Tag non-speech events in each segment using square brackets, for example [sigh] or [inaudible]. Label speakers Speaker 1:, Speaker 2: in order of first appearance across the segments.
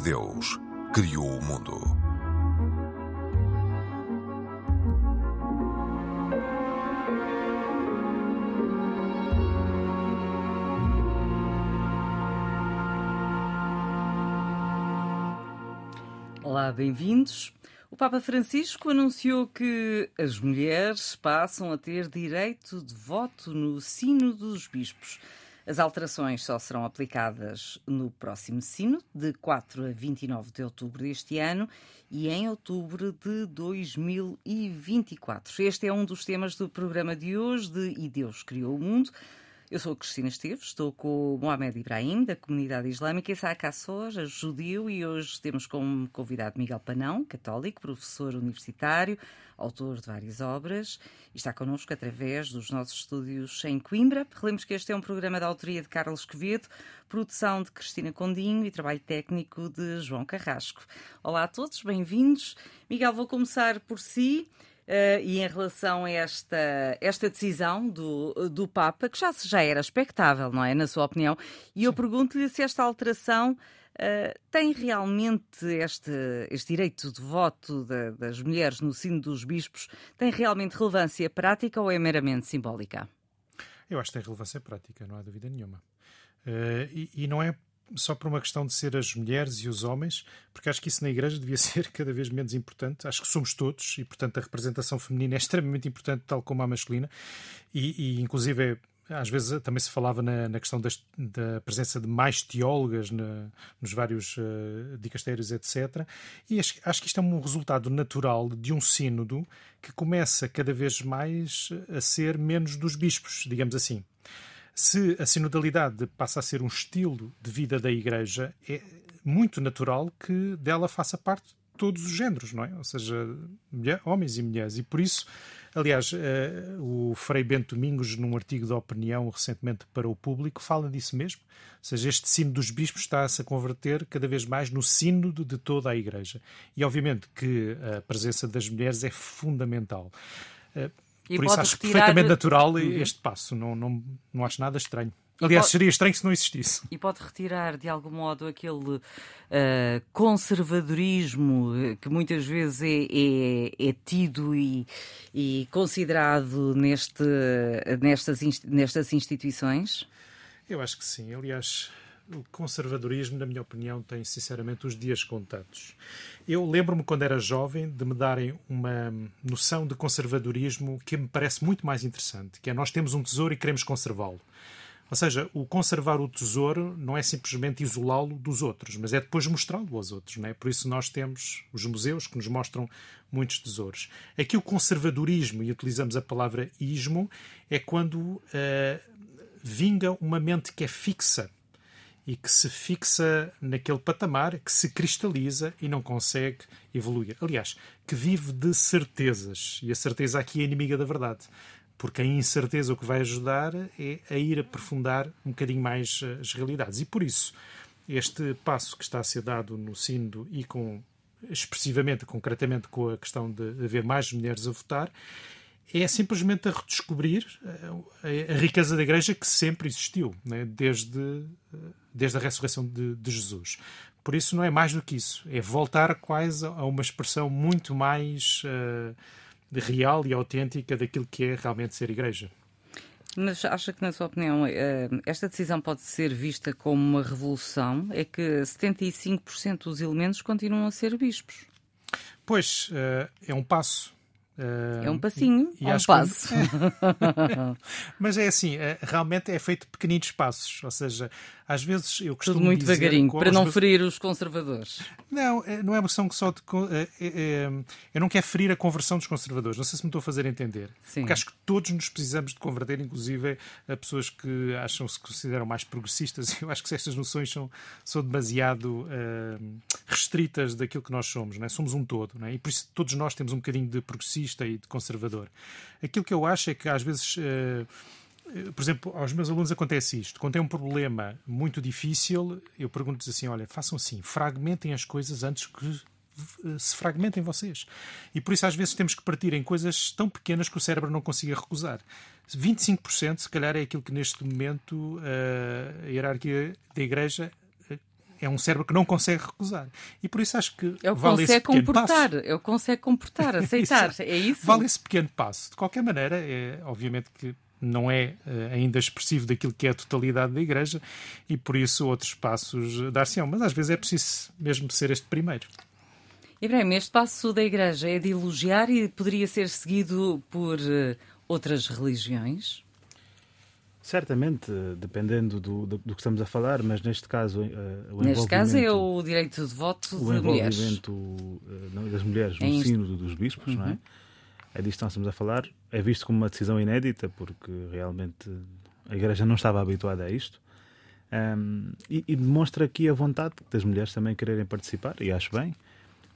Speaker 1: Deus criou o mundo.
Speaker 2: Olá, bem-vindos. O Papa Francisco anunciou que as mulheres passam a ter direito de voto no Sino dos Bispos. As alterações só serão aplicadas no próximo Sino, de 4 a 29 de outubro deste ano e em outubro de 2024. Este é um dos temas do programa de hoje de E Deus Criou o Mundo. Eu sou a Cristina Esteves, estou com o Mohamed Ibrahim, da comunidade islâmica, Isaac Assor, judeu, e hoje temos como convidado Miguel Panão, católico, professor universitário, autor de várias obras, e está connosco através dos nossos estúdios em Coimbra. Relemos que este é um programa da autoria de Carlos Quevedo, produção de Cristina Condinho e trabalho técnico de João Carrasco. Olá a todos, bem-vindos. Miguel, vou começar por si. Uh, e em relação a esta, esta decisão do, do Papa, que já, já era expectável, não é? Na sua opinião, e eu pergunto-lhe se esta alteração uh, tem realmente este, este direito de voto de, das mulheres no sino dos bispos, tem realmente relevância prática ou é meramente simbólica?
Speaker 3: Eu acho que tem relevância prática, não há dúvida nenhuma. Uh, e, e não é só por uma questão de ser as mulheres e os homens, porque acho que isso na Igreja devia [laughs] ser cada vez menos importante. Acho que somos todos e, portanto, a representação feminina é extremamente importante, tal como a masculina, e, e inclusive. É, às vezes também se falava na, na questão das, da presença de mais teólogas na, nos vários uh, dicastérios, etc. E acho, acho, que isto é um resultado natural de um sínodo que começa cada vez mais a ser menos dos bispos, digamos assim. Se a sinodalidade passa a ser um estilo de vida da Igreja, é muito natural que dela faça parte todos os géneros, não é? Ou seja, mulher, homens e mulheres. E por isso, aliás, uh, o Frei Bento Domingos, num artigo de opinião recentemente para o público, fala disso mesmo. Ou seja, este sino dos bispos está-se a converter cada vez mais no sínodo de toda a Igreja. E obviamente que a presença das mulheres é fundamental. E Por isso acho retirar... perfeitamente natural uhum. este passo. Não, não, não acho nada estranho. Aliás, pode... seria estranho se não existisse.
Speaker 2: E pode retirar, de algum modo, aquele uh, conservadorismo eh, que muitas vezes é, é, é tido e, e, considerado neste, nestas, nestas instituições?
Speaker 3: Eu acho que sim. Aliás, o conservadorismo, na minha opinião, tem sinceramente os dias contados. Eu lembro-me quando era jovem de me darem uma noção de conservadorismo que me parece muito mais interessante, que é nós temos um tesouro e queremos conservá-lo. Ou seja, o conservar o tesouro não é simplesmente isolá-lo dos outros, mas é depois mostrá-lo aos outros. Não é? Por isso nós temos os museus que nos mostram muitos tesouros. Aqui o conservadorismo, e utilizamos a palavra ismo, é quando uh, vinga uma mente que é fixa e que se fixa naquele patamar, que se cristaliza e não consegue evoluir. Aliás, que vive de certezas. E a certeza aqui é inimiga da verdade. Porque a incerteza o que vai ajudar é a ir aprofundar um bocadinho mais eh, as realidades. E por isso, este passo que está a ser dado no Sínodo e com expressivamente, concretamente com a questão de haver mais mulheres a votar, é simplesmente a redescobrir eh, a, riqueza da Igreja que sempre existiu, né? desde, eh, desde a ressurreição de, de, Jesus. Por isso, não é mais do que isso. É voltar quase a uma expressão muito mais uh, real e autêntica daquilo que é realmente ser Igreja.
Speaker 2: Mas acha que, na sua opinião, esta decisão pode ser vista como uma revolução? É que 75% dos elementos continuam a ser bispos.
Speaker 3: Pois, é um passo
Speaker 2: é um passinho, e, e um passo.
Speaker 3: Que... [laughs] Mas é assim, é, realmente é feito pequeninos passos, ou seja, às vezes eu costumo
Speaker 2: Tudo muito
Speaker 3: dizer,
Speaker 2: devagarinho, para não meus... ferir os conservadores.
Speaker 3: Não, é, não é uma questão que só de, é, é, eu não quero ferir a conversão dos conservadores, não sei se me estou a fazer entender. Sim. Porque acho que todos nos precisamos de converter, inclusive a pessoas que acham se consideram mais progressistas. [laughs] Eu acho que estas noções são, são demasiado uh, restritas daquilo que nós somos, não é? somos um todo, não é? e por isso todos nós temos um bocadinho de progressista e de conservador. Aquilo que eu acho é que às vezes. Uh, por exemplo, aos meus alunos acontece isto. Quando tem um problema muito difícil, eu pergunto-lhes assim: olha, façam assim, fragmentem as coisas antes que se fragmentem vocês. E por isso, às vezes, temos que partir em coisas tão pequenas que o cérebro não consiga recusar. 25%, se calhar, é aquilo que neste momento a hierarquia da Igreja é um cérebro que não consegue recusar. E por isso acho que
Speaker 2: é o
Speaker 3: vale esse pequeno
Speaker 2: comportar,
Speaker 3: passo.
Speaker 2: é o consegue comportar, [laughs] aceitar, é isso?
Speaker 3: Vale esse pequeno passo. De qualquer maneira, é, obviamente que não é uh, ainda expressivo daquilo que é a totalidade da Igreja e por isso outros passos dar-se-ão. Mas às vezes é preciso mesmo ser este primeiro.
Speaker 2: Ibrahim, este passo da Igreja é de elogiar e poderia ser seguido por uh, outras religiões?
Speaker 4: Certamente, dependendo do, do, do, que estamos a falar, mas neste caso. Uh,
Speaker 2: o neste caso é o direito de voto de mulheres.
Speaker 4: O envolvimento das mulheres no é sínodo dos bispos, uhum. não é? É disto que nós estamos a falar. É visto como uma decisão inédita, porque realmente a Igreja não estava habituada a isto. Um, e, e, demonstra aqui a vontade das mulheres também quererem participar, e acho bem,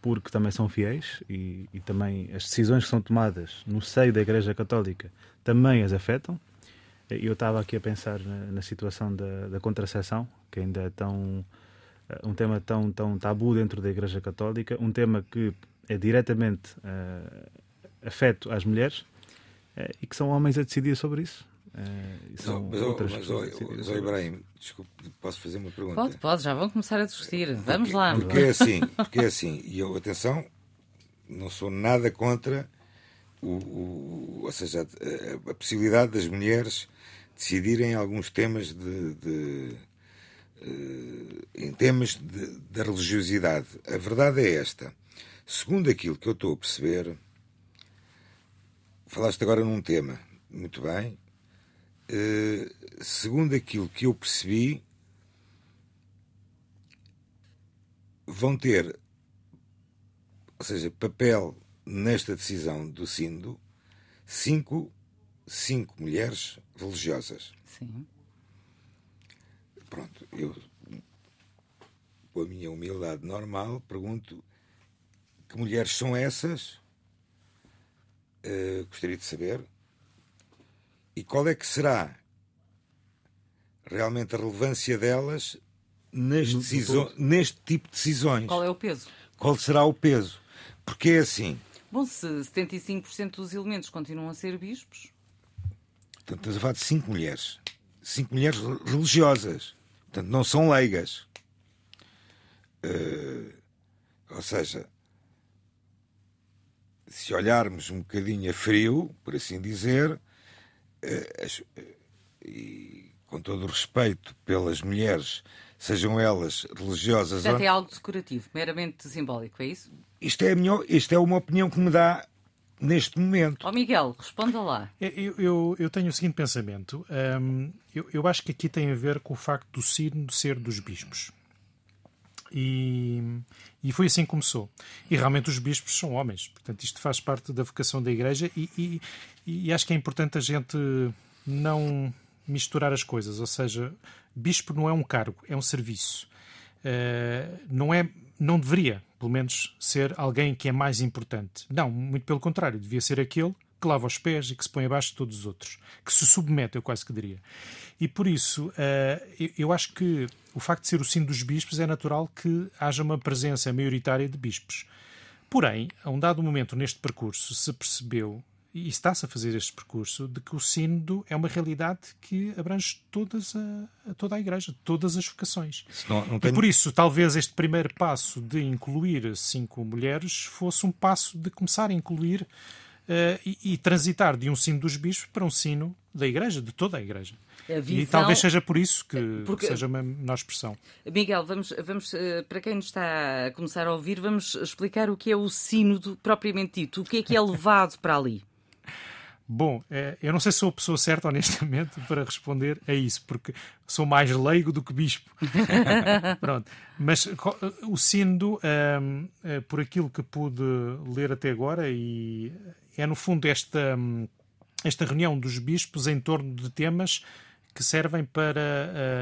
Speaker 4: porque também são fiéis e, e também as decisões que são tomadas no seio da Igreja Católica também as afetam. Eu estava aqui a pensar na, na situação da, da, contracepção, que ainda é tão, eh, um tema tão, tão tabu dentro da Igreja Católica, um tema que é diretamente uh, afeto às mulheres uh, e que são homens a decidir sobre isso. Uh,
Speaker 5: são mas, outras mas, mas, mas oh, Ibrahim, desculpe, posso fazer uma pergunta?
Speaker 2: Pode, pode, já vão começar a discutir. Vamos porque, lá.
Speaker 5: Porque é assim, porque é assim, e eu, atenção, não sou nada contra o, o ou seja, a, a, possibilidade das mulheres decidirem alguns temas de, de uh, em temas da religiosidade. A verdade é esta. Segundo aquilo que eu estou a perceber, falaste agora num tema, muito bem. Uh, segundo aquilo que eu percebi, vão ter, ou seja, papel nesta decisão do Sindo, cinco cinco mulheres religiosas.
Speaker 2: Sim.
Speaker 5: Pronto, eu, com a minha humildade normal, pergunto que mulheres são essas? Uh, gostaria de saber. E qual é que será realmente a relevância delas neste, decisão, neste tipo de decisões?
Speaker 2: Qual é o peso?
Speaker 5: Qual será o peso? Porque é assim.
Speaker 2: Bom, se 75% dos elementos continuam a ser bispos,
Speaker 5: Portanto, estamos a falar de cinco mulheres. Cinco mulheres religiosas. Portanto, não são leigas. Uh, ou seja, se olharmos um bocadinho a frio, por assim dizer, as, uh, e com todo o respeito pelas mulheres, sejam elas religiosas
Speaker 2: Portanto, ou... é algo decorativo, meramente simbólico, é isso?
Speaker 5: Isto é, minha, isto é uma opinião que me dá neste momento.
Speaker 2: Ó oh Miguel, responda lá.
Speaker 3: Eu, eu, eu tenho o seguinte pensamento. Um, eu, eu, acho que aqui tem a ver com o facto do sino ser dos bispos. E, e foi assim que começou. E realmente os bispos são homens. Portanto, isto faz parte da vocação da Igreja e, e, e acho que é importante a gente não misturar as coisas. Ou seja, bispo não é um cargo, é um serviço. Uh, não é não deveria, pelo menos, ser alguém que é mais importante. Não, muito pelo contrário, devia ser aquele que lava os pés e que se põe abaixo de todos os outros, que se submete, eu quase que diria. E por isso, uh, eu acho que o facto de ser o sino dos bispos é natural que haja uma presença maioritária de bispos. Porém, a um dado momento neste percurso, se percebeu e está-se a fazer este percurso de que o sínodo é uma realidade que abrange todas a, toda a Igreja, todas as vocações.
Speaker 5: Não, não tem...
Speaker 3: E por isso, talvez este primeiro passo de incluir cinco mulheres fosse um passo de começar a incluir e, e, transitar de um sino dos bispos para um sino da Igreja, de toda a Igreja. A visão... E talvez seja por isso que Porque... seja uma menor expressão.
Speaker 2: Miguel, vamos, vamos, eh, para quem nos está a começar a ouvir, vamos explicar o que é o sínodo propriamente dito, o que é que é levado para ali.
Speaker 3: Bom, é, eu não sei se sou a pessoa certa, [laughs] honestamente, para responder a isso, porque sou mais leigo do que bispo. [laughs] Pronto. Mas o Sínodo, um, é, por aquilo que pude ler até agora, e é no fundo esta, hum, esta reunião dos bispos em torno de temas que servem para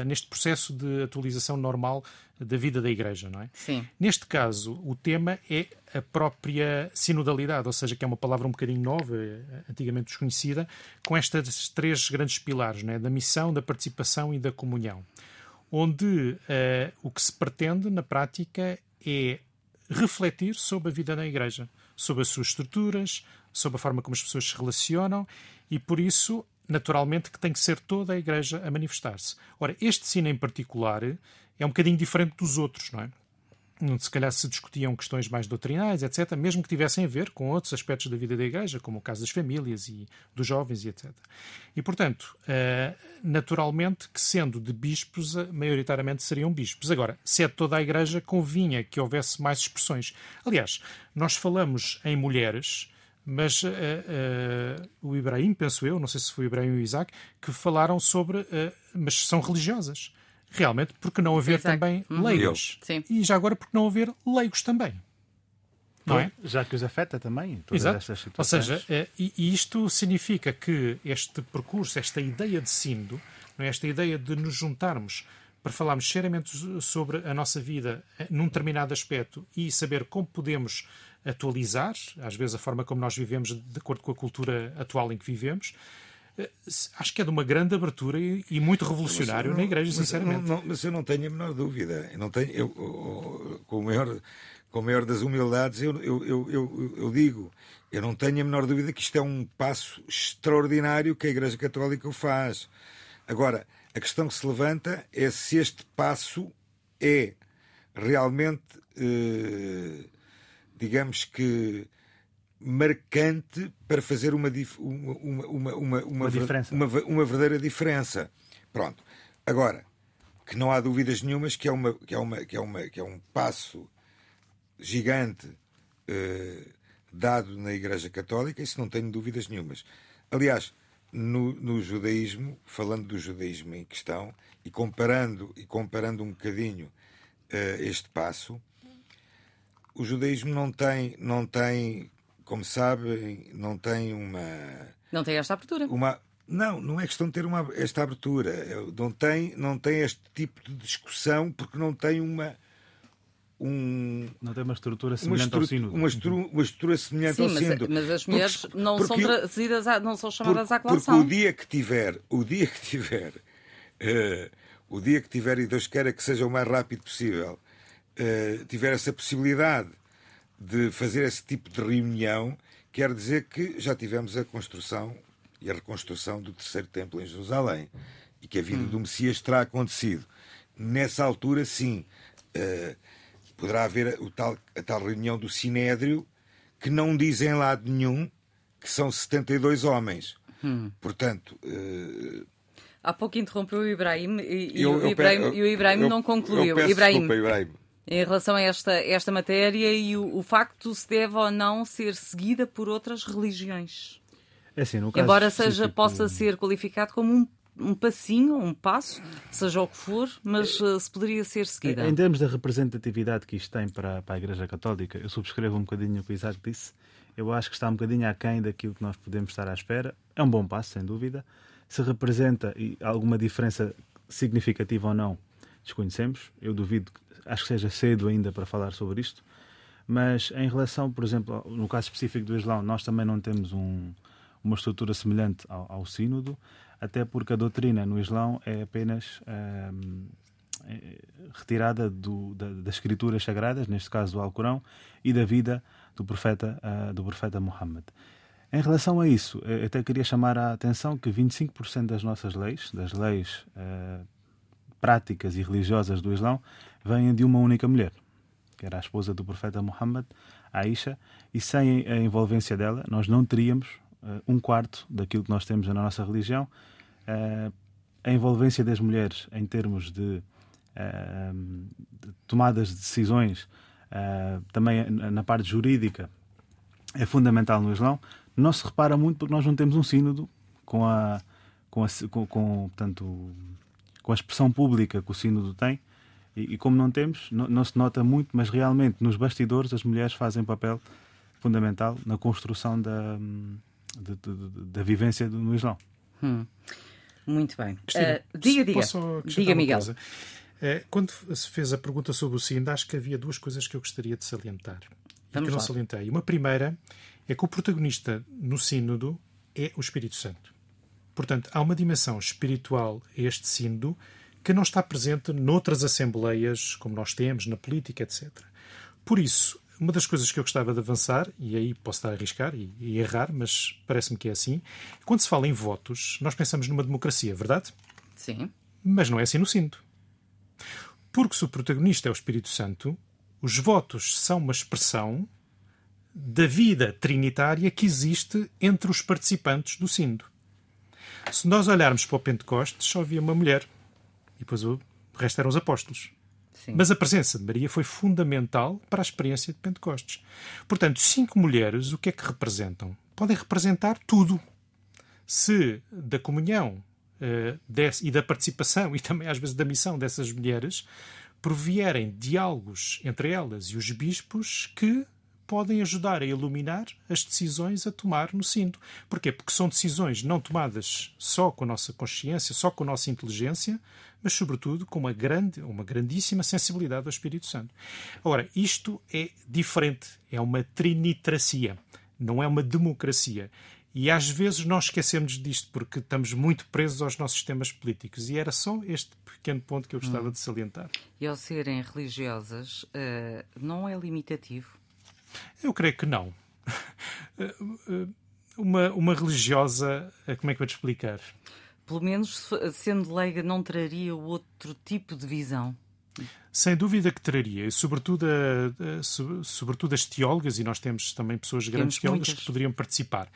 Speaker 3: uh, neste processo de atualização normal da vida da Igreja, não é?
Speaker 2: Sim.
Speaker 3: Neste caso, o tema é a própria sinodalidade, ou seja, que é uma palavra um bocadinho nova, eh, antigamente desconhecida, com estas três grandes pilares, não é? da missão, da participação e da comunhão, onde uh, o que se pretende na prática é refletir sobre a vida da Igreja, sobre as suas estruturas, sobre a forma como as pessoas se relacionam e, por isso, naturalmente que tem que ser toda a Igreja a manifestar-se. Ora, este sino em particular é um bocadinho diferente dos outros, não é? se calhar se discutiam questões mais doutrinais, etc., mesmo que tivessem a ver com outros aspectos da vida da Igreja, como o caso das famílias e dos jovens etc. E, portanto, eh, naturalmente que sendo de bispos, eh, maioritariamente seriam bispos. Agora, se é toda a Igreja, convinha que houvesse mais expressões. Aliás, nós falamos em mulheres, mas uh, uh, o Ibrahim, penso eu, não sei se foi o Ibrahim ou o Isaac, que falaram sobre, uh, mas são religiosas realmente porque não haver Exato. também uhum. leigos. E já agora porque não haver leigos também. Não é?
Speaker 4: Já que os afeta também.
Speaker 3: Exato. Ou seja, é, e isto significa que este percurso, esta ideia de sínodo, é? esta ideia de nos juntarmos para falarmos seriamente sobre a nossa vida num determinado aspecto e saber como podemos atualizar, às vezes, a forma como nós vivemos de acordo com a cultura atual em que vivemos, eh, acho que é de uma grande abertura e, e muito revolucionário não, na Igreja, sinceramente.
Speaker 5: Não, mas eu não tenho a menor dúvida. Eu não tenho, eu, com, o maior, com o maior das humildades, eu, eu, eu, eu, digo, eu não tenho a menor dúvida que isto é um passo extraordinário que a Igreja Católica o faz. Agora, a questão que se levanta é se este passo é realmente, eh, digamos que marcante para fazer uma, uma, uma, uma, uma, diferença. Uma, uma verdadeira diferença. Pronto. Agora, que não há dúvidas nenhumas que é, uma, que é, uma, que é, uma, que é um passo gigante eh, dado na Igreja Católica, isso não tenho dúvidas nenhumas. Aliás, no, no, judaísmo, falando do judaísmo em questão, e comparando, e comparando um bocadinho eh, este passo, o judaísmo não tem, não tem como sabem, não tem uma.
Speaker 2: Não tem esta abertura.
Speaker 5: Uma, não, não é questão de ter uma, esta abertura. Não tem, não tem este tipo de discussão porque não tem uma. Um,
Speaker 4: não tem uma estrutura semelhante uma estrutura, ao
Speaker 5: Uma estrutura, uma estrutura semelhante Sim, ao
Speaker 2: mas, Mas as mulheres porque, não porque, são trazidas, a, não são chamadas porque, à colação.
Speaker 5: Porque o dia que tiver, o dia que tiver, uh, o dia que tiver, e Deus queira que seja o mais rápido possível, uh, tiver essa possibilidade de fazer esse tipo de reunião, quer dizer que já tivemos a construção e a reconstrução do terceiro templo em Jerusalém e que a vida hum. do Messias terá acontecido. Nessa altura, sim, uh, poderá haver o tal, a tal reunião do Sinédrio que não dizem lado nenhum que são 72 homens. Hum. Portanto. Uh,
Speaker 2: Há pouco interrompeu o Ibrahim e, eu, o, Ibrahim, eu, e o Ibrahim eu, não concluiu.
Speaker 5: Ibrahim, desculpa, Ibrahim
Speaker 2: em relação a esta, esta matéria e o, o facto se deve ou não ser seguida por outras religiões.
Speaker 4: É assim,
Speaker 2: Embora seja, possa ser qualificado como um, um passinho, um passo, seja o que for, mas uh, se poderia ser seguida.
Speaker 4: Em termos da representatividade que isto tem para, para a Igreja Católica, eu subscrevo um bocadinho o que o Isaac disse. Eu acho que está um bocadinho aquém daquilo que nós podemos estar à espera. É um bom passo, sem dúvida. Se representa alguma diferença significativa ou não, desconhecemos. Eu duvido acho que seja cedo ainda para falar sobre isto, mas em relação, por exemplo, no caso específico do Islão, nós também não temos um, uma estrutura semelhante ao, ao, Sínodo, até porque a doutrina no Islão é apenas ehm, é retirada do, da, das escrituras sagradas, neste caso do Alcorão, e da vida do profeta, uh, do profeta Muhammad. Em relação a isso, eu até queria chamar a atenção que 25% das nossas leis, das leis uh, práticas e religiosas do Islão, vêm de uma única mulher, que era a esposa do profeta Muhammad, Aisha, e sem a envolvência dela, nós não teríamos uh, um quarto daquilo que nós temos na nossa religião. Uh, a envolvência das mulheres em termos de, uh, de tomadas de decisões, também na parte jurídica, é fundamental no Islão. Não se repara muito porque nós não temos um sínodo com a, com, a, com, com, portanto, com a expressão pública que o sínodo tem, e, e como não temos, não, não, se nota muito, mas realmente nos bastidores as mulheres fazem papel fundamental na construção da, de, de, de, da vivência no Islão.
Speaker 2: Hum. Muito bem. uh, diga, diga. Diga, Miguel.
Speaker 3: Uh, quando se fez a pergunta sobre o SIND, acho que havia duas coisas que eu gostaria de salientar. Vamos que eu não salientei. Uma primeira é que o protagonista no Sínodo é o Espírito Santo. Portanto, há uma dimensão espiritual a este Sínodo que não está presente noutras assembleias, como nós temos, na política, etc. Por isso, uma das coisas que eu gostava de avançar, e aí posso estar a arriscar e, e errar, mas parece-me que é assim, quando se fala em votos, nós pensamos numa democracia, verdade?
Speaker 2: Sim.
Speaker 3: Mas não é assim no Sinto. Porque se o protagonista é o Espírito Santo, os votos são uma expressão da vida trinitária que existe entre os participantes do Sindo. Se nós olharmos para o Pentecostes, só havia uma mulher. E depois o resto eram os apóstolos. Sim. Mas a presença de Maria foi fundamental para a experiência de Pentecostes. Portanto, cinco mulheres, o que é que representam? Podem representar tudo. Se da comunhão uh, desse, e da participação [laughs] e também às vezes da missão dessas mulheres provierem diálogos entre elas e os bispos que podem ajudar a iluminar as decisões a tomar no cinto. Porquê? Porque são decisões não tomadas só com a nossa consciência, só com a nossa inteligência, mas sobretudo com uma grande, uma grandíssima sensibilidade ao Espírito Santo. Ora, isto é diferente, é uma trinitracia, não é uma democracia. E às vezes nós esquecemos disto porque estamos muito presos aos nossos sistemas políticos. E era só este pequeno ponto que eu gostava hum. de salientar.
Speaker 2: E ao serem religiosas, uh, não é limitativo?
Speaker 3: Eu creio que não. uma, uma religiosa, como é que vou te explicar?
Speaker 2: Pelo menos sendo leiga, não traria outro tipo de visão.
Speaker 3: Sem dúvida que traria, e sobretudo, a, a, sobretudo as teólogas, e nós temos também pessoas grandes temos teólogas muitas. que poderiam participar.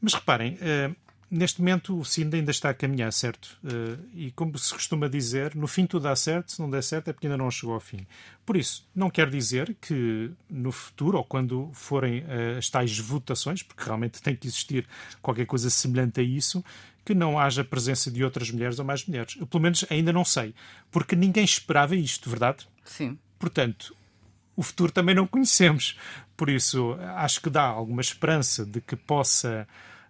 Speaker 3: Mas reparem, uh, neste momento o SIND ainda está a caminhar, certo? Uh, e como se costuma dizer, no fim tudo dá certo, se não der certo é porque ainda não chegou ao fim. Por isso, não quer dizer que no futuro, ou quando forem uh, as tais votações, porque realmente tem que existir qualquer coisa semelhante a isso, que não haja presença de outras mulheres ou mais mulheres. Eu, pelo menos ainda não sei, porque ninguém esperava isto, verdade?
Speaker 2: Sim.
Speaker 3: Portanto, o futuro também não conhecemos. Por isso, acho que dá alguma esperança de que possa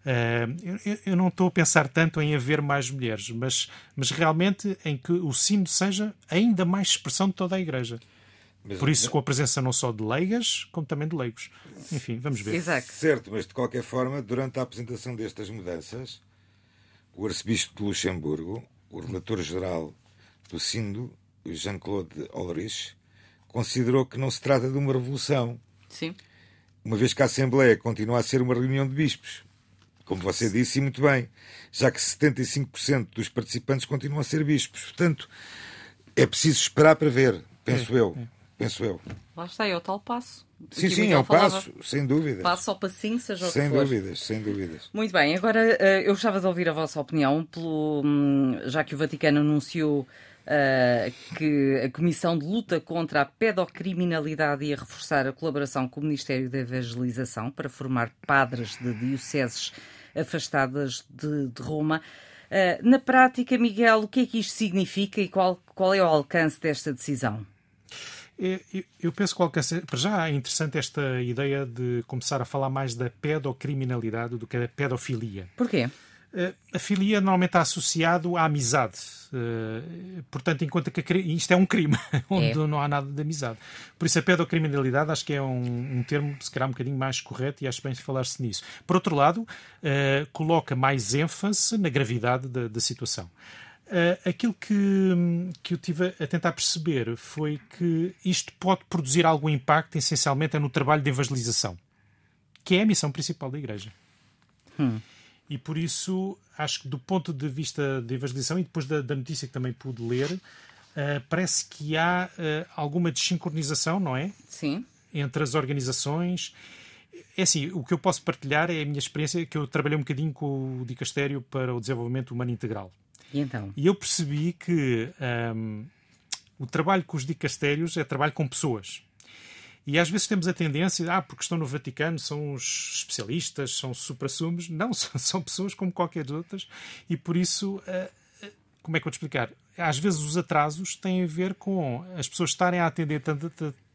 Speaker 3: Uh, eu, eu, não estou a pensar tanto em haver mais mulheres, mas, mas realmente em que o sino seja ainda mais expressão de toda a Igreja. Mas, Por isso, com a presença não só de leigas, como também de leigos. Enfim, vamos ver.
Speaker 2: Exato.
Speaker 5: Certo, mas de qualquer forma, durante a apresentação destas mudanças, o arcebispo de Luxemburgo, o relator-geral do Sindo, Jean-Claude Ulrich, considerou que não se trata de uma revolução.
Speaker 2: Sim.
Speaker 5: Uma vez que a Assembleia continua a ser uma reunião de bispos como você disse, e muito bem, já que 75% dos participantes continuam a ser bispos. Portanto, é preciso esperar para ver, penso é, eu. É. Penso eu.
Speaker 2: Lá está, é o tal passo.
Speaker 5: Sim, sim, é o passo, sem dúvida.
Speaker 2: Passo ao passinho, seja o
Speaker 5: sem
Speaker 2: que for.
Speaker 5: Sem dúvidas, sem dúvidas.
Speaker 2: Muito bem, agora eh, eu gostava de ouvir a vossa opinião, pelo, hum, já que o Vaticano anunciou Uh, que a Comissão de Luta contra a Pedocriminalidade ia reforçar a colaboração com o Ministério da Evangelização para formar padres de dioceses afastadas de, de Roma. Uh, na prática, Miguel, o que é que isto significa e qual, qual é o alcance desta decisão?
Speaker 3: É, eu penso que o alcance. Para já é interessante esta ideia de começar a falar mais da pedocriminalidade do que da pedofilia.
Speaker 2: Porquê?
Speaker 3: Eh, a filia normalmente está associado à amizade. Uh, portanto, enquanto que isto é um crime, [laughs] onde é. não há nada de amizade. Por isso, a pedocriminalidade acho que é um, um termo, se calhar, um bocadinho mais correto e acho bem falar-se nisso. Por outro lado, uh, coloca mais ênfase na gravidade da, da situação. Uh, aquilo que, que eu tive a tentar perceber foi que isto pode produzir algum impacto, essencialmente, é no trabalho de evangelização, que é a missão principal da Igreja. Hum. E por isso, acho que do ponto de vista da evangelização e depois da, da notícia que também pude ler, uh, parece que há uh, alguma desincronização, não é?
Speaker 2: Sim.
Speaker 3: Entre as organizações. É assim, o que eu posso partilhar é a minha experiência, que eu trabalhei um bocadinho com o Dicastério para o Desenvolvimento Humano Integral.
Speaker 2: E então?
Speaker 3: E eu percebi que um, ehm, o trabalho com os dicastérios é trabalho com pessoas. E às vezes temos a tendência, ah, porque estão no Vaticano, são os especialistas, são supra-sumos. Não, [laughs] são pessoas como qualquer outras. E por isso, eh, eh, como é que eu te explicar? Às vezes os atrasos têm a ver com as pessoas estarem a atender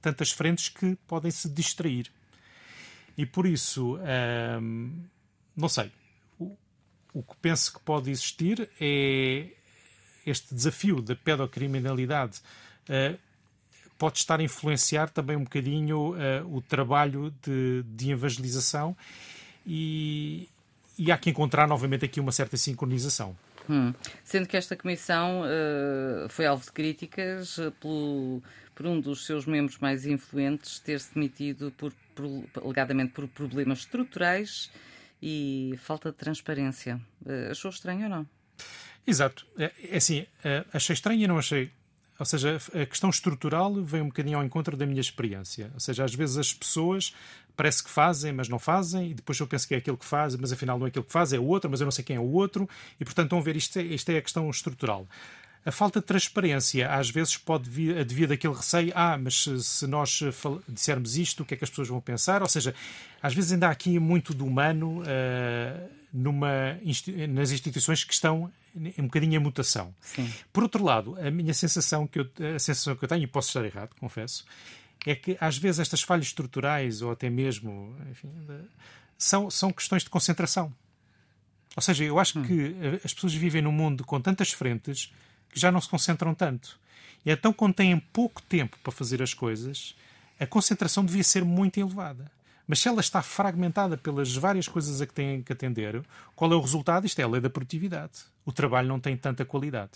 Speaker 3: tantas frentes que podem se distrair. E por isso, ehm, não sei, o, o que penso que pode existir é este desafio da pedocriminalidade uh, pode estar a influenciar também um bocadinho uh, o trabalho de, de evangelização e, e, há que encontrar novamente aqui uma certa sincronização.
Speaker 2: Hum. Sendo que esta comissão uh, foi alvo de críticas uh, pelo, por um dos seus membros mais influentes ter-se demitido por, por, alegadamente por problemas estruturais e falta de transparência. Uh, achou estranho ou não?
Speaker 3: Exato. É, é assim, achei estranho e não achei ou seja, a questão estrutural vem um bocadinho ao encontro da minha experiência. Ou seja, às vezes as pessoas parece que fazem, mas não fazem, e depois eu penso que é aquilo que faz, mas afinal não é aquilo que faz, é o outro, mas eu não sei quem é o outro, e portanto a ver, isto é, isto é a questão estrutural. A falta de transparência às vezes pode vir, advir daquele receio, ah, mas se nós dissermos isto, o que é que as pessoas vão pensar? Ou seja, às vezes ainda há aqui muito do humano uh, numa, nas instituições que estão um bocadinho em mutação.
Speaker 2: Sim.
Speaker 3: Por outro lado, a minha sensação que eu, a sensação que eu tenho, e posso estar errado, confesso, é que às vezes estas falhas estruturais ou até mesmo enfim, são, são questões de concentração. Ou seja, eu acho hum. que as pessoas vivem num mundo com tantas frentes que já não se concentram tanto. E então, quando têm pouco tempo para fazer as coisas, a concentração devia ser muito elevada. Mas se ela está fragmentada pelas várias coisas a que têm que atender, qual é o resultado? Isto é a lei da produtividade. O trabalho não tem tanta qualidade.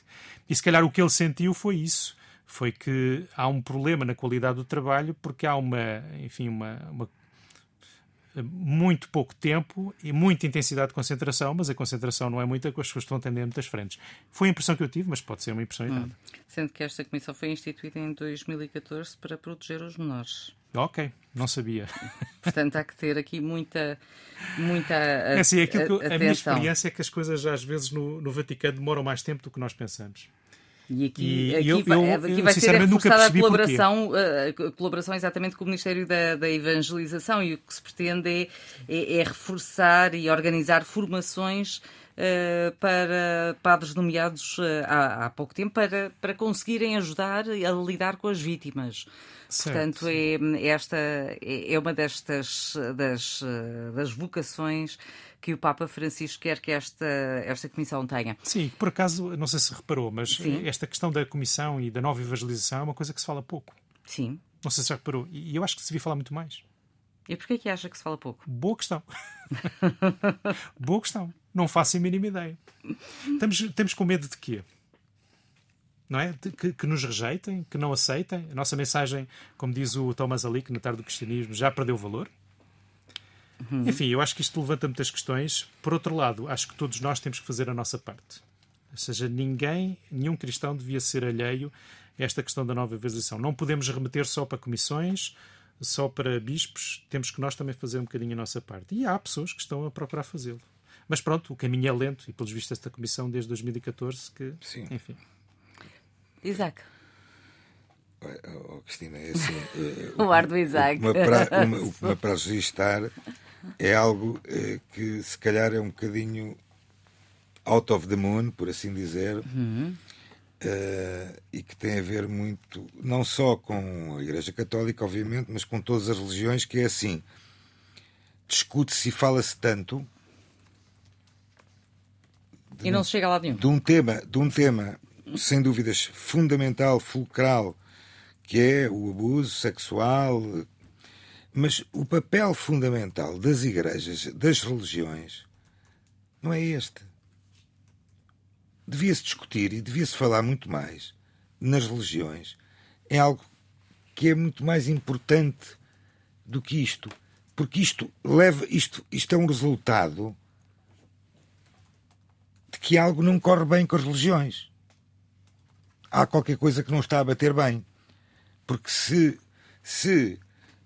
Speaker 3: E se calhar o que ele sentiu foi isso. Foi que há um problema na qualidade do trabalho porque há uma, enfim, uma, uma muito pouco tempo e muita intensidade de concentração, mas a concentração não é muita, as pessoas estão atendendo muitas frentes. Foi a impressão que eu tive, mas pode ser uma impressão hum. errada.
Speaker 2: Sendo que esta comissão foi instituída em 2014 para proteger os menores.
Speaker 3: Ok, não sabia. [laughs]
Speaker 2: Portanto, há que ter aqui muita, muita é
Speaker 3: assim, aquilo que eu, a minha experiência é que as coisas às vezes no, no Vaticano demoram mais tempo do que nós pensamos.
Speaker 2: E aqui, e aqui, eu, vai, eu, aqui vai ser reforçada a colaboração, a colaboração exatamente com o Ministério da, da Evangelização e o que se pretende é, é, é reforçar e organizar formações para padres nomeados uh, há, há, pouco tempo para, para conseguirem ajudar a lidar com as vítimas. Certo. Portanto, é, esta é, é uma destas das, das vocações que o Papa Francisco quer que esta, esta comissão tenha.
Speaker 3: Sim, por acaso, não sei se reparou, mas Sim. esta questão da comissão e da nova evangelização é uma coisa que se fala pouco.
Speaker 2: Sim.
Speaker 3: Não sei se já reparou. E eu acho que se devia falar muito mais.
Speaker 2: E porquê que acha que se fala pouco?
Speaker 3: Boa questão. [laughs] Boa questão. Não faço a mínima ideia. Estamos, com medo de quê? Não é? De, que, que, nos rejeitem, que não aceitem. A nossa mensagem, como diz o Thomas Alick na tarde do cristianismo, já perdeu valor. Uhum. Enfim, eu acho que isto levanta muitas questões. Por outro lado, acho que todos nós temos que fazer a nossa parte. Ou seja, ninguém, nenhum cristão devia ser alheio a esta questão da nova evangelização. Não podemos remeter só para comissões, só para bispos. Temos que nós também fazer um bocadinho a nossa parte. E há pessoas que estão a procurar fazê-lo. Mas pronto, o caminho é lento e, pelos vistos, esta comissão desde 2014 que,
Speaker 5: Sim.
Speaker 3: enfim.
Speaker 2: Isaac.
Speaker 5: Oh, Cristina, é assim.
Speaker 2: É, [laughs] o ar do Isaac.
Speaker 5: O que me apraz registar é algo é, que se calhar é um bocadinho out of the moon, por assim dizer, uhum. uh, e que tem a ver muito, não só com a Igreja Católica, obviamente, mas com todas as religiões, que é assim: discute-se e fala-se tanto.
Speaker 2: De, e não se chega a lado nenhum.
Speaker 5: De um tema, de um tema, sem dúvidas, fundamental, fulcral, que é o abuso sexual, mas o papel fundamental das igrejas, das religiões, não é este. Devia-se discutir e devia-se falar muito mais nas religiões em algo que é muito mais importante do que isto. Porque isto leva, isto, isto é um resultado de que algo não corre bem com as religiões. Há qualquer coisa que não está a bater bem. Porque se, se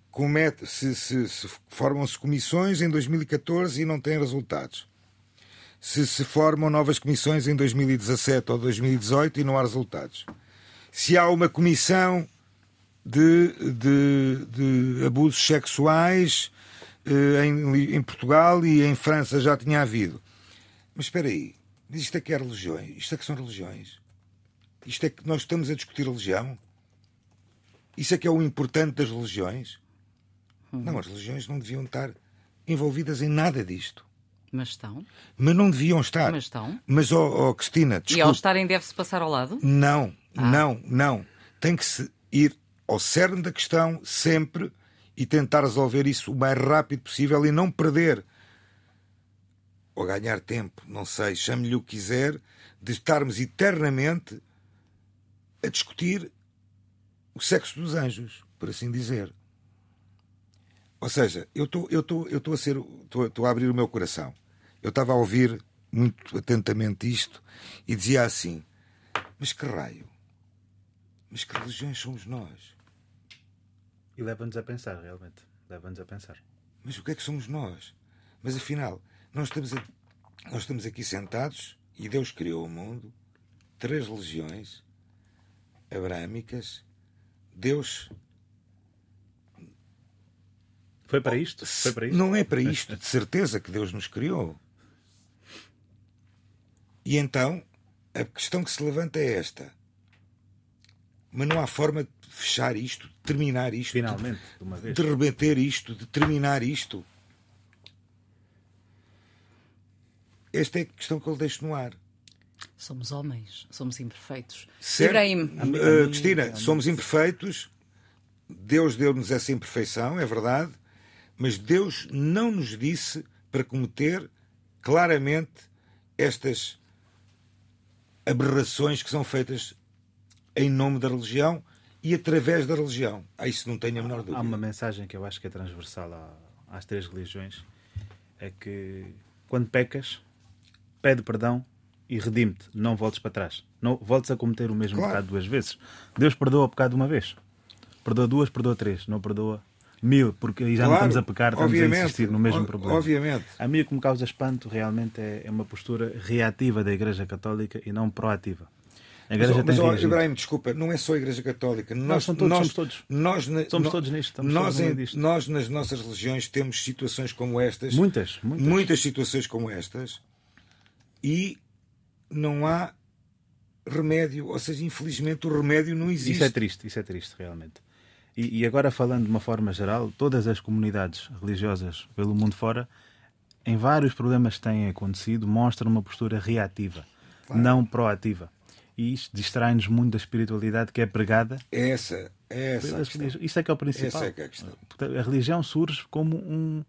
Speaker 5: comete, se, se, se formam-se comissões em 2014 e não têm resultados. Se se formam novas comissões em 2017 ou 2018 e não há resultados. Se há uma comissão de, de, de abusos sexuais eh, em, em, Portugal e em França já tinha havido. Mas espera aí, isto é que é religiões? Isto é que são religiões? Isto é que nós estamos a discutir religião? Isso é que é o importante das religiões? Uhum. Não, as religiões não deviam estar envolvidas em nada disto.
Speaker 2: Mas estão.
Speaker 5: Mas não deviam estar.
Speaker 2: Mas estão.
Speaker 5: Mas, oh, oh Cristina, desculpe.
Speaker 2: E ao estarem deve-se passar ao lado?
Speaker 5: Não, ah. não, não. Tem que se ir ao cerne da questão sempre e tentar resolver isso o mais rápido possível e não perder ou ganhar tempo, não sei, chame-lhe o que quiser, de estarmos eternamente a discutir o sexo dos anjos, por assim dizer. Ou seja, eu estou eu tô, eu tô a ser estou a abrir o meu coração. Eu estava a ouvir muito atentamente isto e dizia assim: Mas que raio? Mas que religiões somos nós?
Speaker 4: E leva-nos a pensar, realmente. Leva-nos a pensar.
Speaker 5: Mas o que é que somos nós? Mas afinal, nós estamos, a, nós estamos aqui sentados e Deus criou o mundo, três religiões abrâmicas. Deus.
Speaker 4: Foi para isto? Foi para isto?
Speaker 5: Não é para isto, de certeza, que Deus nos criou. E então, a questão que se levanta é esta. Mas não há forma de fechar isto, de terminar isto,
Speaker 4: Finalmente, de,
Speaker 5: de rebater isto, de terminar isto. Esta é a questão que eu deixo no ar.
Speaker 2: Somos homens, somos imperfeitos.
Speaker 5: Certo?
Speaker 2: Ibrahim.
Speaker 5: Uh, Cristina, somos imperfeitos. Deus deu-nos essa imperfeição, é verdade. Mas Deus não nos disse para cometer claramente estas aberrações que são feitas em nome da religião e através da religião. A isso não tenho a menor dúvida.
Speaker 4: Há uma mensagem que eu acho que é transversal às três religiões: é que quando pecas, pede perdão e redime-te, não voltes para trás. Não voltes a cometer o mesmo claro. pecado duas vezes. Deus perdoa o pecado uma vez. Perdoa duas, perdoa três. Não perdoa mil, porque aí já claro, não estamos a pecar, estamos a insistir no mesmo problema.
Speaker 5: Obviamente.
Speaker 4: A mim o que me causa espanto realmente é, é uma postura reativa da Igreja Católica e não proativa.
Speaker 5: A Igreja mas, tem mas Ibrahim, desculpa, não é só a Igreja Católica. Nós,
Speaker 4: todos,
Speaker 5: nós,
Speaker 4: somos todos.
Speaker 5: Nós,
Speaker 4: somos todos nisto.
Speaker 5: Nós,
Speaker 4: em,
Speaker 5: nós, nas nossas religiões, temos situações como estas.
Speaker 4: Muitas, muitas.
Speaker 5: Muitas situações como estas. E não há remédio. Ou seja, infelizmente o remédio não existe.
Speaker 4: Isso é triste, isso é triste, realmente. E, e, agora, falando de uma forma geral, todas as comunidades religiosas pelo mundo fora, em vários problemas que têm acontecido, mostram uma postura reativa, claro. não proativa. E isto distrai-nos muito da espiritualidade que é pregada.
Speaker 5: Essa, essa.
Speaker 4: Isso é que é o principal.
Speaker 5: Essa é que é a, questão.
Speaker 4: a religião surge como um,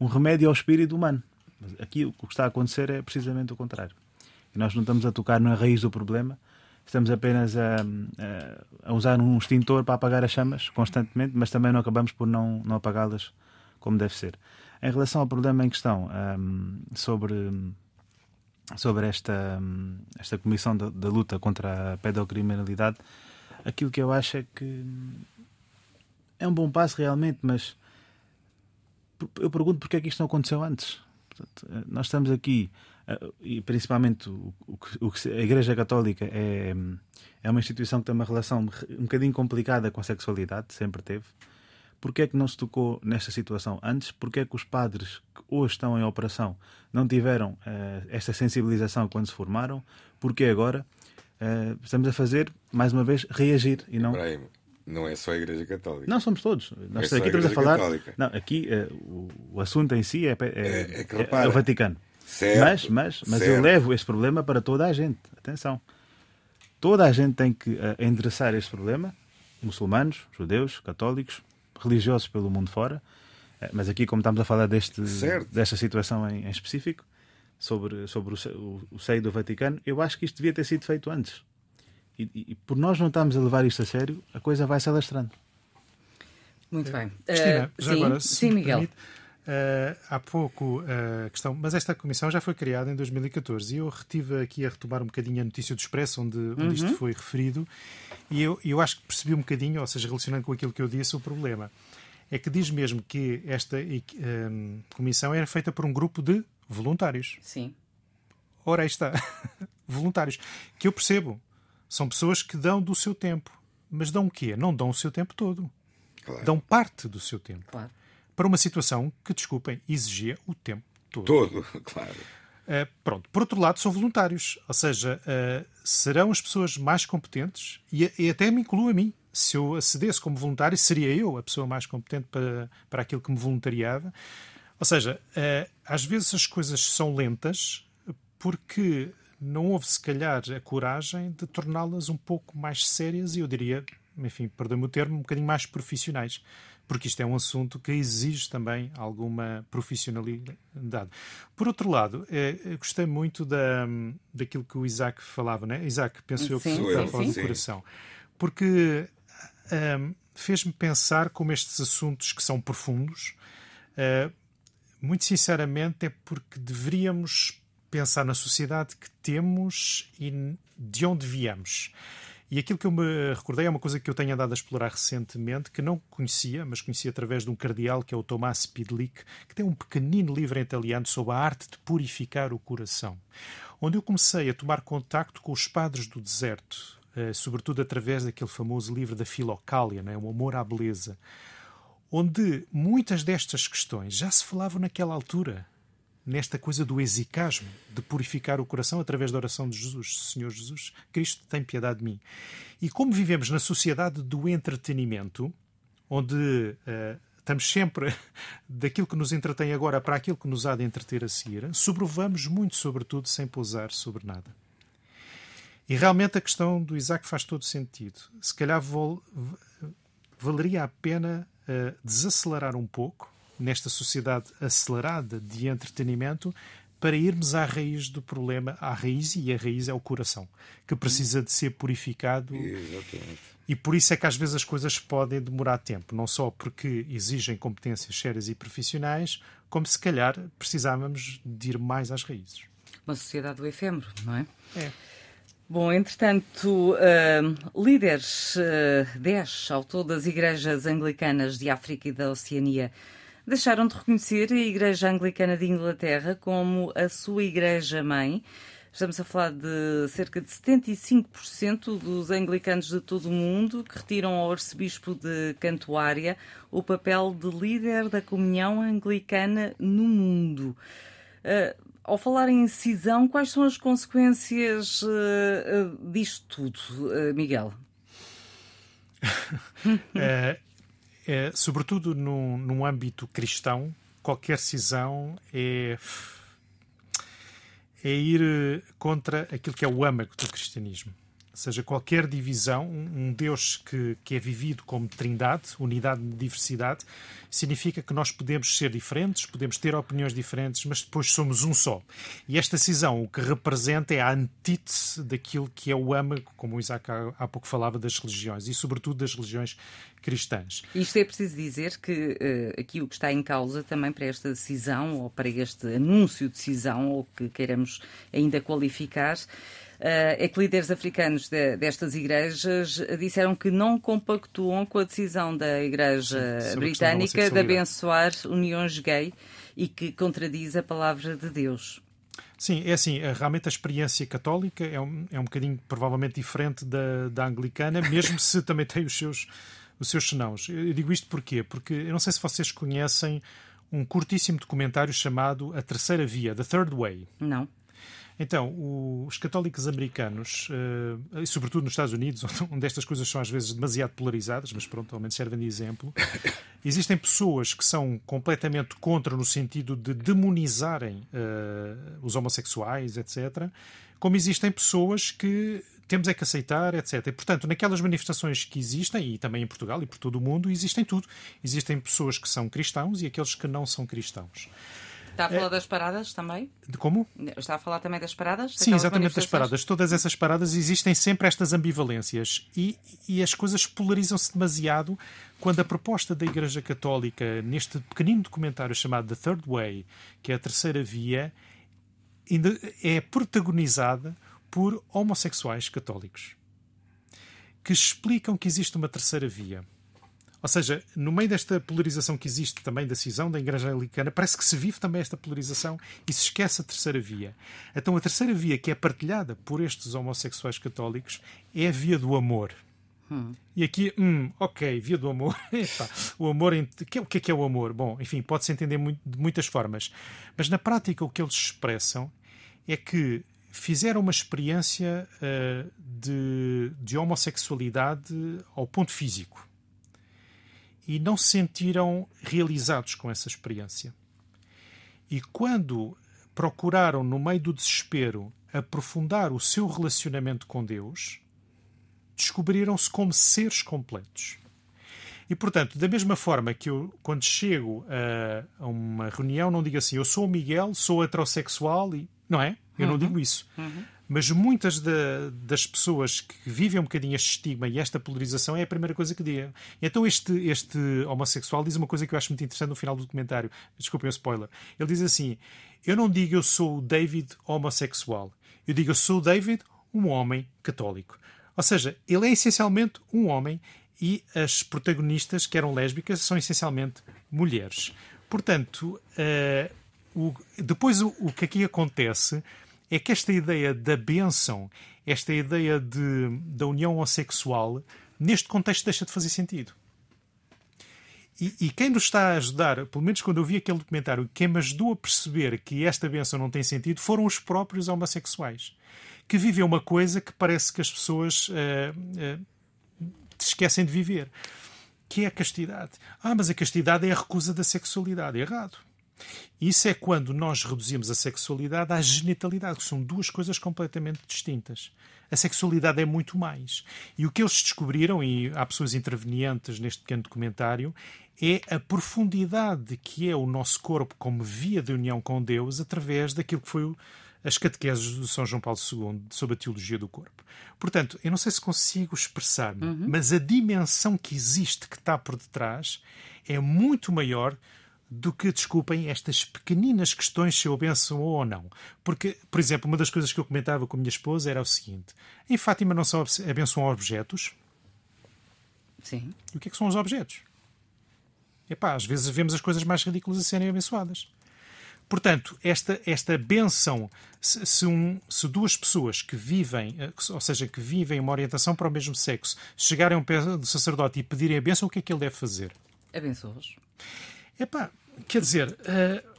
Speaker 4: um remédio ao espírito humano. Aqui o que está a acontecer é precisamente o contrário. E nós não estamos a tocar na raiz do problema, estamos apenas a, a, a, usar um extintor para apagar as chamas constantemente, mas também não acabamos por não, não apagá-las como deve ser. Em relação ao problema em questão, um, sobre, sobre esta, um, esta comissão da, da, luta contra a pedocriminalidade, aquilo que eu acho é que é um bom passo realmente, mas eu pergunto porque é que isto não aconteceu antes. Portanto, nós estamos aqui ah, e principalmente o, que a Igreja Católica é, é uma instituição que tem uma relação um bocadinho complicada com a sexualidade, sempre teve. Porquê é que não se tocou nesta situação antes? Porquê é que os padres que hoje estão em operação não tiveram uh, esta sensibilização quando se formaram? Porquê agora? Uh, estamos a fazer, mais uma vez, reagir e não.
Speaker 5: Ibrahim, não é só a Igreja Católica.
Speaker 4: Não, somos todos. Nós é aqui estamos a falar. Católica. Não, aqui uh, o, assunto em si é, é, é, é, é o Vaticano.
Speaker 5: Certo,
Speaker 4: mas mas, mas eu levo este problema para toda a gente. Atenção. Toda a gente tem que uh, endereçar este problema. Muçulmanos, judeus, católicos, religiosos pelo mundo fora. Uh, mas aqui, como estamos a falar deste, desta situação em, em, específico, sobre, sobre o, o, o seio do Vaticano, eu acho que isto devia ter sido feito antes. E, e, por nós não estamos a levar isto a sério, a coisa vai se alastrando.
Speaker 2: Muito bem.
Speaker 3: Cristina, uh, já
Speaker 2: sim,
Speaker 3: agora,
Speaker 2: sim, Miguel.
Speaker 3: Permite, Uh, há pouco a uh, questão, mas esta comissão já foi criada em 2014 e eu retive aqui a retomar um bocadinho a notícia do Expresso onde, onde uhum. isto foi referido e eu, eu acho que percebi um bocadinho, ou seja, relacionando com aquilo que eu disse, o problema é que diz mesmo que esta um, comissão era feita por um grupo de voluntários.
Speaker 2: Sim.
Speaker 3: Ora, aí está. [laughs] voluntários. Que eu percebo. São pessoas que dão do seu tempo. Mas dão o quê? Não dão o seu tempo todo. Claro. Dão parte do seu tempo.
Speaker 2: Claro
Speaker 3: para uma situação que, desculpem, exigia o tempo todo.
Speaker 5: Todo, [laughs] claro.
Speaker 3: Uh, pronto. Por outro lado, são voluntários, ou seja, uh, serão as pessoas mais competentes, e, e, até me incluo a mim. Se eu acedesse como voluntário, seria eu a pessoa mais competente para, para aquilo que me voluntariava. Ou seja, uh, às vezes as coisas são lentas porque não houve, se calhar, a coragem de torná-las um pouco mais sérias e eu diria, enfim, perdão-me o termo, um bocadinho mais profissionais porque isto é um assunto que exige também alguma profissionalidade. Por outro lado, é, gostei muito da, daquilo que o Isaac falava, né? Isaac, penso eu que está a falar do coração, porque um, fez-me pensar como estes assuntos que são profundos, uh, muito sinceramente, é porque deveríamos pensar na sociedade que temos e de onde viemos. E aquilo que eu me recordei é uma coisa que eu tenho andado a explorar recentemente, que não conhecia, mas conheci através de um cardeal que é o Tomás Pidlick, que tem um pequenino livro em italiano sobre a arte de purificar o coração, onde eu comecei a tomar contacto com os padres do deserto, eh, sobretudo através daquele famoso livro da Filocália, né? o amor à beleza, onde muitas destas questões já se falavam naquela altura nesta coisa do exicasmo, de purificar o coração através da oração de Jesus. Senhor Jesus, Cristo tem piedade de mim. E como vivemos na sociedade do entretenimento, onde uh, estamos sempre [laughs] daquilo que nos entretém agora para aquilo que nos há de entreter a seguir, sobrevamos muito sobre tudo sem pousar sobre nada. E realmente a questão do Isaac faz todo sentido. Se calhar valeria a pena uh, desacelerar um pouco nesta sociedade acelerada de entretenimento para irmos à raiz do problema, à raiz, e a raiz é o coração, que precisa de ser purificado.
Speaker 5: Exatamente.
Speaker 3: E por isso é que às vezes as coisas podem demorar tempo, não só porque exigem competências sérias e profissionais, como se calhar precisávamos de ir mais às raízes.
Speaker 2: Uma sociedade do efêmero, não é?
Speaker 3: É.
Speaker 2: Bom, entretanto, uh, líderes, uh, 10 ao todo das igrejas anglicanas de África e da Oceania deixaram de reconhecer a Igreja Anglicana de Inglaterra como a sua igreja-mãe. Estamos a falar de cerca de 75% dos anglicanos de todo o mundo que retiram ao arcebispo de Cantuária o papel de líder da comunhão anglicana no mundo. Uh, ao falar em cisão, quais são as consequências uh, uh, disto tudo, Miguel? [laughs]
Speaker 3: é, é, sobretudo num, num âmbito cristão, qualquer cisão é, é ir contra aquilo que é o âmago do cristianismo. Ou seja, qualquer divisão, um Deus que, que é vivido como trindade, unidade de diversidade, significa que nós podemos ser diferentes, podemos ter opiniões diferentes, mas depois somos um só. E esta cisão o que representa é a antítese daquilo que é o âmago, como o Isaac há, há pouco falava, das religiões, e sobretudo das religiões cristãs.
Speaker 2: Isto é preciso dizer que uh, aqui o que está em causa também para esta decisão, ou para este anúncio de decisão, ou que queiramos ainda qualificar, é que líderes africanos de, destas igrejas disseram que não compactuam com a decisão da Igreja Sim, Britânica de abençoar uniões gay e que contradiz a palavra de Deus.
Speaker 3: Sim, é assim, eh, realmente a experiência católica é um, é um bocadinho provavelmente diferente da, da anglicana, [laughs] mesmo se também tem os seus, os seus senãos. Eu digo isto porquê? Porque eu não sei se vocês conhecem um curtíssimo documentário chamado A Terceira Via, The Third Way.
Speaker 2: Não.
Speaker 3: Então, os católicos americanos, uh, e sobretudo nos Estados Unidos, [laughs] onde estas coisas são às vezes demasiado polarizadas, mas pronto, ao menos servem de exemplo, [laughs] existem pessoas que são completamente contra no sentido de demonizarem uh, os homossexuais, etc., como existem pessoas que temos é que aceitar, etc. E, portanto, naquelas manifestações que existem, e também em Portugal e por todo o mundo, existem tudo. Existem pessoas que são cristãos e aqueles que não são cristãos.
Speaker 2: Está a falar é... das paradas também?
Speaker 3: De como?
Speaker 2: Está a falar também das paradas?
Speaker 3: Sim, exatamente das paradas. Todas essas paradas existem sempre estas ambivalências e, e as coisas polarizam-se demasiado quando a proposta da Igreja Católica, neste pequenino documentário chamado The Third Way, que é a terceira via, ainda é protagonizada por homossexuais católicos que explicam que existe uma terceira via ou seja, no meio desta polarização que existe também da cisão da Igreja Anglicana, parece que se vive também esta polarização e se esquece a terceira via. Então, a terceira via que é partilhada por estes homossexuais católicos é a via do amor. Hum. E aqui, hum, ok, via do amor. [laughs] Epa, o amor, é, o que é que é o amor? Bom, enfim, pode-se entender de muitas formas. Mas na prática, o que eles expressam é que fizeram uma experiência uh, de, de homossexualidade ao ponto físico e não se sentiram realizados com essa experiência. E quando procuraram, no meio do desespero, aprofundar o seu relacionamento com Deus, descobriram-se como seres completos. E, portanto, da mesma forma que eu, quando chego a, a uma reunião, não digo assim, eu sou o Miguel, sou heterossexual, e não é? Eu uhum. não digo isso. Uhum. Mas muitas de, das pessoas que vivem um bocadinho este estigma e esta polarização é a primeira coisa que digam. Então este, este homossexual diz uma coisa que eu acho muito interessante no final do documentário. Desculpem o spoiler. Ele diz assim, eu não digo eu sou o David homossexual. Eu digo eu sou o David, um homem católico. Ou seja, ele é essencialmente um homem e as protagonistas, que eram lésbicas, são essencialmente mulheres. Portanto, uh, o, depois o, o, que aqui acontece é que esta ideia da bênção, esta ideia de, da união homossexual, neste contexto deixa de fazer sentido. E, e, quem nos está a ajudar, pelo menos quando eu vi aquele documentário, quem me ajudou a perceber que esta bênção não tem sentido foram os próprios homossexuais, que vivem uma coisa que parece que as pessoas uh, uh, esquecem de viver, que é a castidade. Ah, mas a castidade é a recusa da sexualidade. Errado. Isso é quando nós reduzimos a sexualidade à genitalidade, que são duas coisas completamente distintas. A sexualidade é muito mais. E o que eles descobriram, e há pessoas intervenientes neste pequeno documentário, é a profundidade que é o nosso corpo como via de união com Deus através daquilo que foi o as catequeses do São João Paulo II sobre a teologia do corpo. Portanto, eu não sei se consigo expressar-me, uhum. mas a dimensão que existe, que está por detrás, é muito maior do que, desculpem, estas pequeninas questões se eu abençoo ou não. Porque, por exemplo, uma das coisas que eu comentava com a minha esposa era o seguinte: em Fátima não só abençoam objetos?
Speaker 2: Sim.
Speaker 3: E o que é que são os objetos? Epá, às vezes vemos as coisas mais ridículas a serem abençoadas. Portanto, esta, esta benção, se, se, um, se, duas pessoas que vivem, eh, ou seja, que vivem uma orientação para o mesmo sexo, chegarem a um sacerdote e pedirem a benção, o que é que ele deve fazer?
Speaker 2: Abençoa-os.
Speaker 3: Epá, quer dizer, uh,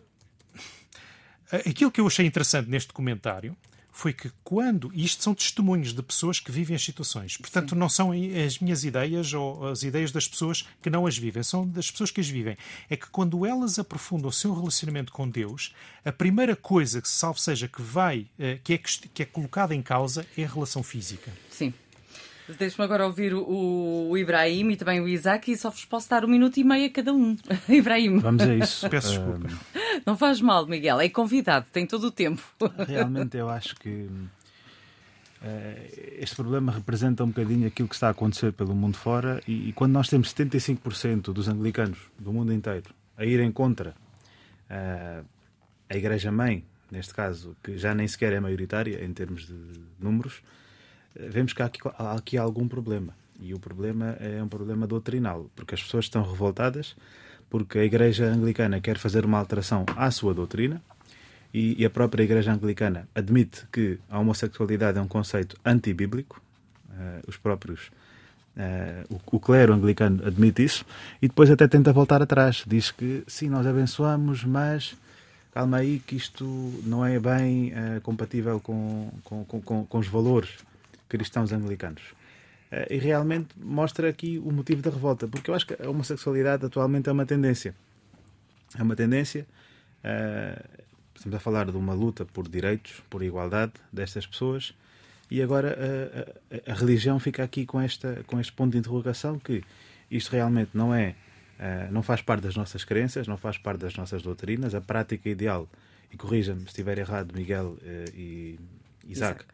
Speaker 3: aquilo que eu achei interessante neste documentário foi que quando. E isto são testemunhos de pessoas que vivem as situações. Portanto, Sim. não são as minhas ideias ou as ideias das pessoas que não as vivem, são das pessoas que as vivem. É que quando elas aprofundam o seu relacionamento com Deus, a primeira coisa que, salvo seja, que vai, eh, que é, que é colocada em causa é a relação física.
Speaker 2: Sim. Deixe-me agora ouvir o, o, Ibrahim e também o Isaac e só vos posso dar um minuto e meio a cada um. [laughs] Ibrahim.
Speaker 4: Vamos a isso. [laughs]
Speaker 3: Peço desculpa.
Speaker 2: Não faz mal, Miguel. É convidado, tem todo o tempo. [laughs]
Speaker 4: Realmente eu acho que uh, este problema representa um bocadinho aquilo que está a acontecer pelo mundo fora e, e quando nós temos 75% dos anglicanos do mundo inteiro a irem contra uh, a Igreja-mãe, neste caso, que já nem sequer é maioritária em termos de números, vemos que há aqui, há aqui algum problema. E o problema é um problema doutrinal, porque as pessoas estão revoltadas porque a Igreja Anglicana quer fazer uma alteração à sua doutrina e, a própria Igreja Anglicana admite que a homossexualidade é um conceito antibíblico. Uh, os próprios. Uh, o, o, clero anglicano admite isso e depois até tenta voltar atrás. Diz que sim, nós abençoamos, mas calma aí, que isto não é bem uh, compatível com, com, com, com os valores cristãos anglicanos. Uh, e realmente mostra aqui o motivo da revolta, porque eu acho que a homossexualidade atualmente é uma tendência. É uma tendência. Uh, estamos a falar de uma luta por direitos, por igualdade destas pessoas, e agora a, a, a religião fica aqui com, esta, com este ponto de interrogação que isto realmente não é, uh, não faz parte das nossas crenças, não faz parte das nossas doutrinas, a prática ideal, e corrija-me se estiver errado, Miguel e Isaac, Isaac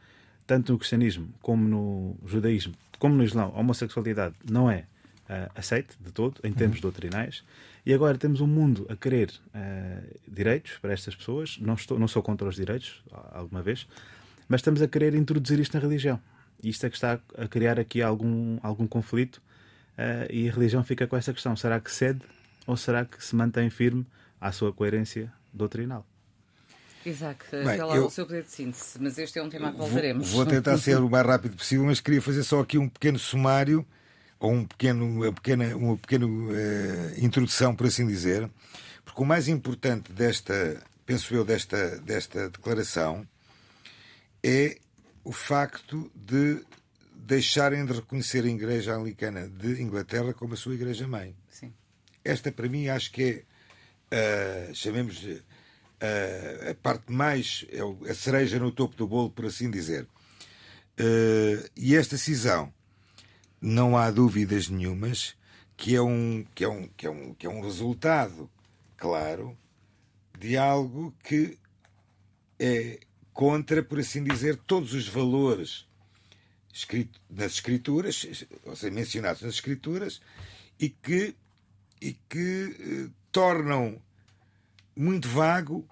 Speaker 4: tanto no cristianismo como no judaísmo, como no islão, a homossexualidade não é uh, aceite de todo, em termos uhum. doutrinais. E agora temos um mundo a querer uh, direitos para estas pessoas. Não, estou, não sou contra os direitos, alguma vez, mas estamos a querer introduzir isto na religião. E isto é que está a criar aqui algum, algum conflito. Uh, e a religião fica com essa questão: será que cede ou será que se mantém firme à sua coerência doutrinal?
Speaker 2: Isaac, Bem, lá eu, o seu poder de síntese, mas este é um tema a que voltaremos.
Speaker 5: Vou, vou tentar ser o mais rápido possível, mas queria fazer só aqui um pequeno sumário, ou um pequeno, uma pequena, uma pequena uh, introdução, por assim dizer, porque o mais importante desta, penso eu, desta, desta declaração é o facto de deixarem de reconhecer a Igreja Anglicana de Inglaterra como a sua Igreja-mãe. Esta, para mim, acho que é, uh, chamemos uh, a parte mais, é a cereja no topo do bolo, por assim dizer. Uh, e esta cisão, não há dúvidas nenhumas que é um, que é um, que é um, que é um resultado, claro, de algo que é contra, por assim dizer, todos os valores escrito, nas escrituras, ou seja, mencionados nas escrituras, e que, e que eh, tornam muito vago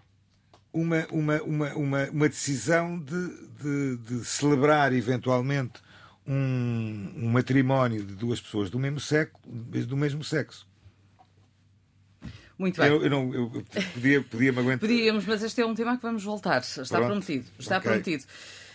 Speaker 5: uma, uma, uma, uma, uma decisão de, de, de celebrar eventualmente um, um, matrimónio de duas pessoas do mesmo sexo, do mesmo sexo.
Speaker 2: Muito bem.
Speaker 5: Eu, eu, não, eu podia, podia me aguentar.
Speaker 2: Podíamos, mas este é um tema que vamos voltar. Está Pronto. prometido. Está okay. prometido.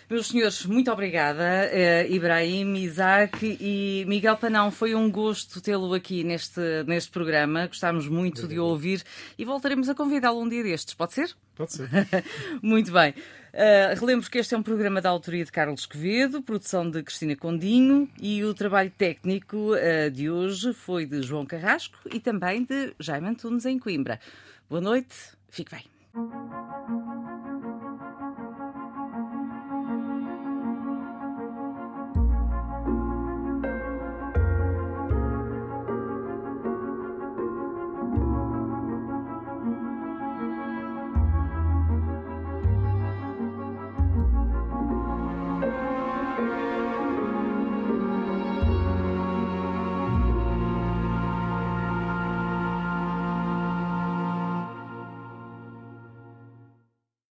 Speaker 2: Meus senhores, muito obrigada. Uh, Ibrahim, Isaac e Miguel Panão, foi um gosto tê-lo aqui neste, neste programa. Gostámos muito Obrigado. de ouvir e voltaremos a convidá-lo um dia destes. Pode ser?
Speaker 3: Pode ser. [laughs]
Speaker 2: muito bem. Uh, relembro que este é um programa da autoria de Carlos Quevedo, produção de Cristina Condinho e o trabalho técnico uh, de hoje foi de João Carrasco e também de Jaime Antunes em Coimbra. Boa noite, fique bem.